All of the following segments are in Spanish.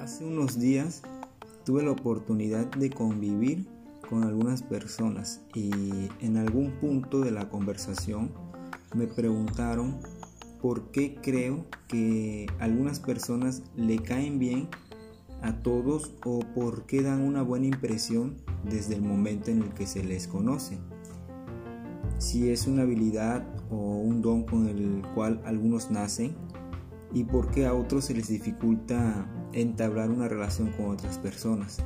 Hace unos días tuve la oportunidad de convivir con algunas personas y en algún punto de la conversación me preguntaron por qué creo que algunas personas le caen bien a todos o por qué dan una buena impresión desde el momento en el que se les conoce. Si es una habilidad o un don con el cual algunos nacen y por qué a otros se les dificulta entablar una relación con otras personas.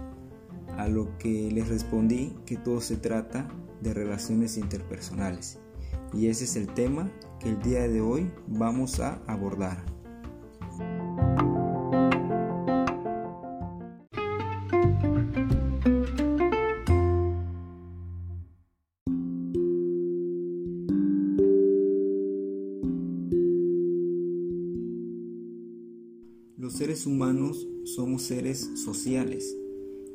A lo que les respondí que todo se trata de relaciones interpersonales. Y ese es el tema que el día de hoy vamos a abordar. Humanos somos seres sociales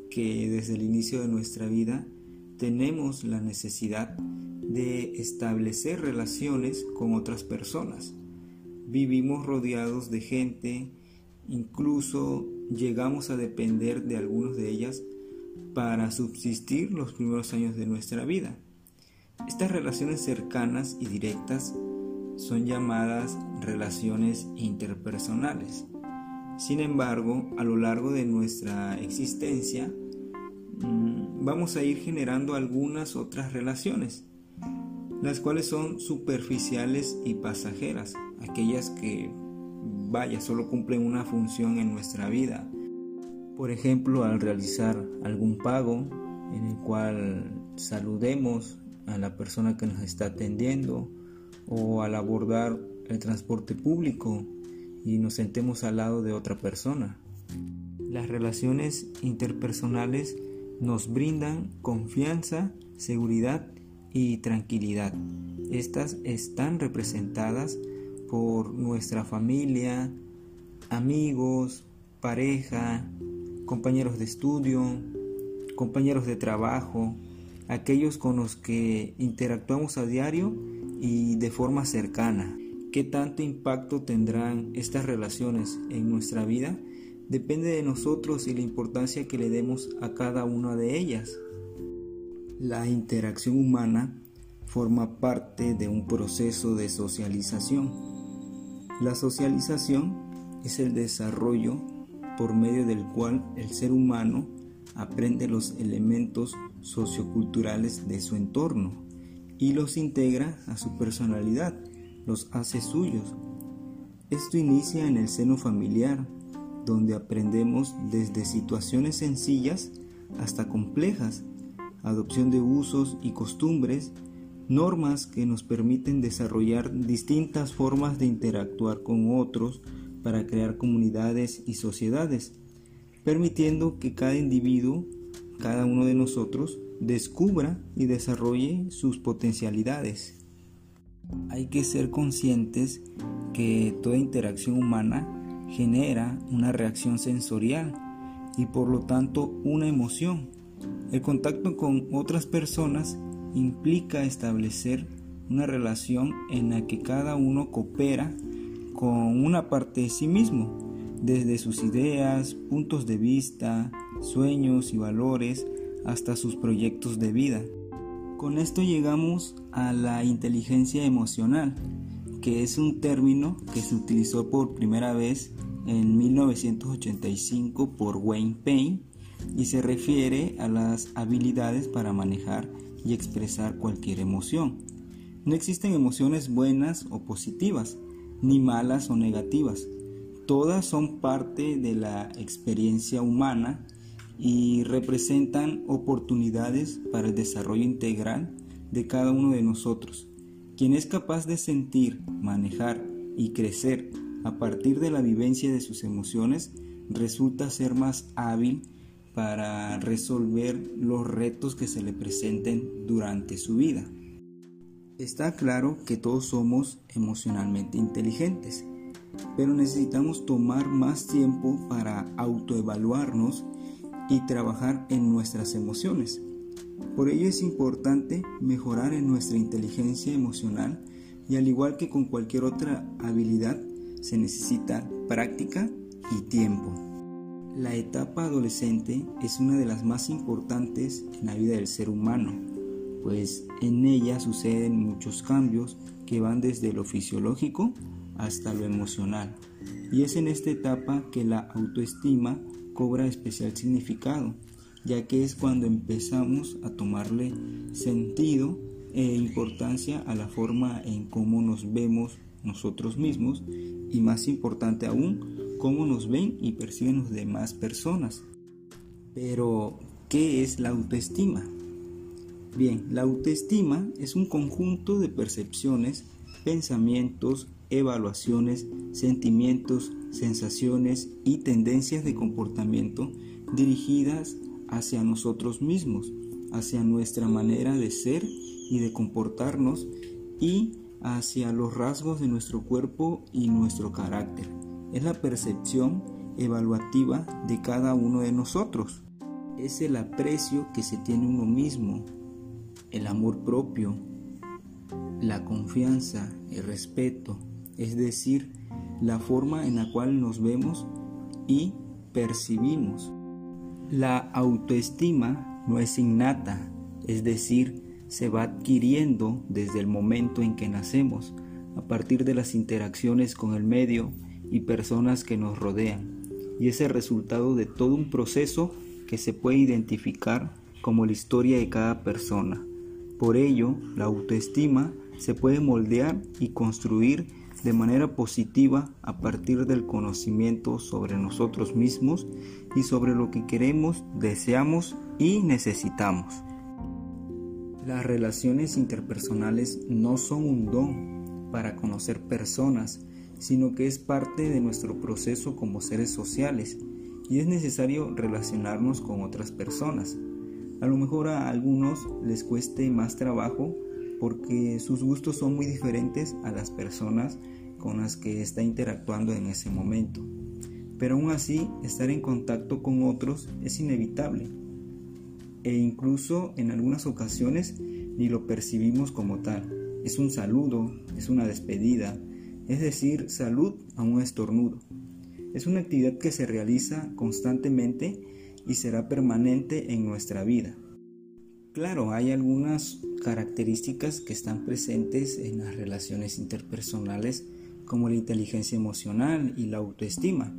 que desde el inicio de nuestra vida tenemos la necesidad de establecer relaciones con otras personas. Vivimos rodeados de gente, incluso llegamos a depender de algunos de ellas para subsistir los primeros años de nuestra vida. Estas relaciones cercanas y directas son llamadas relaciones interpersonales. Sin embargo, a lo largo de nuestra existencia, mm, vamos a ir generando algunas otras relaciones, las cuales son superficiales y pasajeras, aquellas que, vaya, solo cumplen una función en nuestra vida. Por ejemplo, al realizar algún pago en el cual saludemos a la persona que nos está atendiendo o al abordar el transporte público y nos sentemos al lado de otra persona. Las relaciones interpersonales nos brindan confianza, seguridad y tranquilidad. Estas están representadas por nuestra familia, amigos, pareja, compañeros de estudio, compañeros de trabajo, aquellos con los que interactuamos a diario y de forma cercana. ¿Qué tanto impacto tendrán estas relaciones en nuestra vida? Depende de nosotros y la importancia que le demos a cada una de ellas. La interacción humana forma parte de un proceso de socialización. La socialización es el desarrollo por medio del cual el ser humano aprende los elementos socioculturales de su entorno y los integra a su personalidad los hace suyos. Esto inicia en el seno familiar, donde aprendemos desde situaciones sencillas hasta complejas, adopción de usos y costumbres, normas que nos permiten desarrollar distintas formas de interactuar con otros para crear comunidades y sociedades, permitiendo que cada individuo, cada uno de nosotros, descubra y desarrolle sus potencialidades. Hay que ser conscientes que toda interacción humana genera una reacción sensorial y por lo tanto una emoción. El contacto con otras personas implica establecer una relación en la que cada uno coopera con una parte de sí mismo, desde sus ideas, puntos de vista, sueños y valores hasta sus proyectos de vida. Con esto llegamos a la inteligencia emocional, que es un término que se utilizó por primera vez en 1985 por Wayne Payne y se refiere a las habilidades para manejar y expresar cualquier emoción. No existen emociones buenas o positivas, ni malas o negativas. Todas son parte de la experiencia humana y representan oportunidades para el desarrollo integral de cada uno de nosotros. Quien es capaz de sentir, manejar y crecer a partir de la vivencia de sus emociones resulta ser más hábil para resolver los retos que se le presenten durante su vida. Está claro que todos somos emocionalmente inteligentes, pero necesitamos tomar más tiempo para autoevaluarnos y trabajar en nuestras emociones. Por ello es importante mejorar en nuestra inteligencia emocional y al igual que con cualquier otra habilidad, se necesita práctica y tiempo. La etapa adolescente es una de las más importantes en la vida del ser humano, pues en ella suceden muchos cambios que van desde lo fisiológico hasta lo emocional. Y es en esta etapa que la autoestima cobra especial significado, ya que es cuando empezamos a tomarle sentido e importancia a la forma en cómo nos vemos nosotros mismos y más importante aún, cómo nos ven y perciben las demás personas. Pero, ¿qué es la autoestima? Bien, la autoestima es un conjunto de percepciones, pensamientos, evaluaciones, sentimientos, sensaciones y tendencias de comportamiento dirigidas hacia nosotros mismos, hacia nuestra manera de ser y de comportarnos y hacia los rasgos de nuestro cuerpo y nuestro carácter. Es la percepción evaluativa de cada uno de nosotros. Es el aprecio que se tiene uno mismo, el amor propio, la confianza, el respeto, es decir, la forma en la cual nos vemos y percibimos. La autoestima no es innata, es decir, se va adquiriendo desde el momento en que nacemos, a partir de las interacciones con el medio y personas que nos rodean, y es el resultado de todo un proceso que se puede identificar como la historia de cada persona. Por ello, la autoestima se puede moldear y construir de manera positiva a partir del conocimiento sobre nosotros mismos y sobre lo que queremos, deseamos y necesitamos. Las relaciones interpersonales no son un don para conocer personas, sino que es parte de nuestro proceso como seres sociales y es necesario relacionarnos con otras personas. A lo mejor a algunos les cueste más trabajo porque sus gustos son muy diferentes a las personas con las que está interactuando en ese momento. Pero aún así, estar en contacto con otros es inevitable e incluso en algunas ocasiones ni lo percibimos como tal. Es un saludo, es una despedida, es decir, salud a un estornudo. Es una actividad que se realiza constantemente y será permanente en nuestra vida. Claro, hay algunas características que están presentes en las relaciones interpersonales como la inteligencia emocional y la autoestima,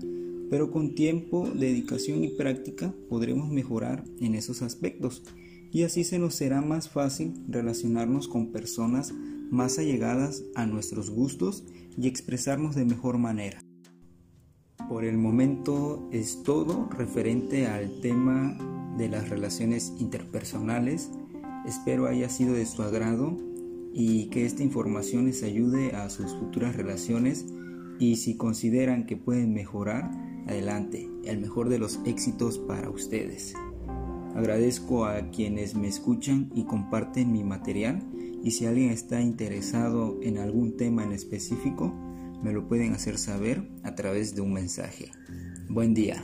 pero con tiempo, dedicación y práctica podremos mejorar en esos aspectos y así se nos será más fácil relacionarnos con personas más allegadas a nuestros gustos y expresarnos de mejor manera. Por el momento es todo referente al tema de las relaciones interpersonales. Espero haya sido de su agrado y que esta información les ayude a sus futuras relaciones y si consideran que pueden mejorar, adelante, el mejor de los éxitos para ustedes. Agradezco a quienes me escuchan y comparten mi material y si alguien está interesado en algún tema en específico, me lo pueden hacer saber a través de un mensaje. Buen día.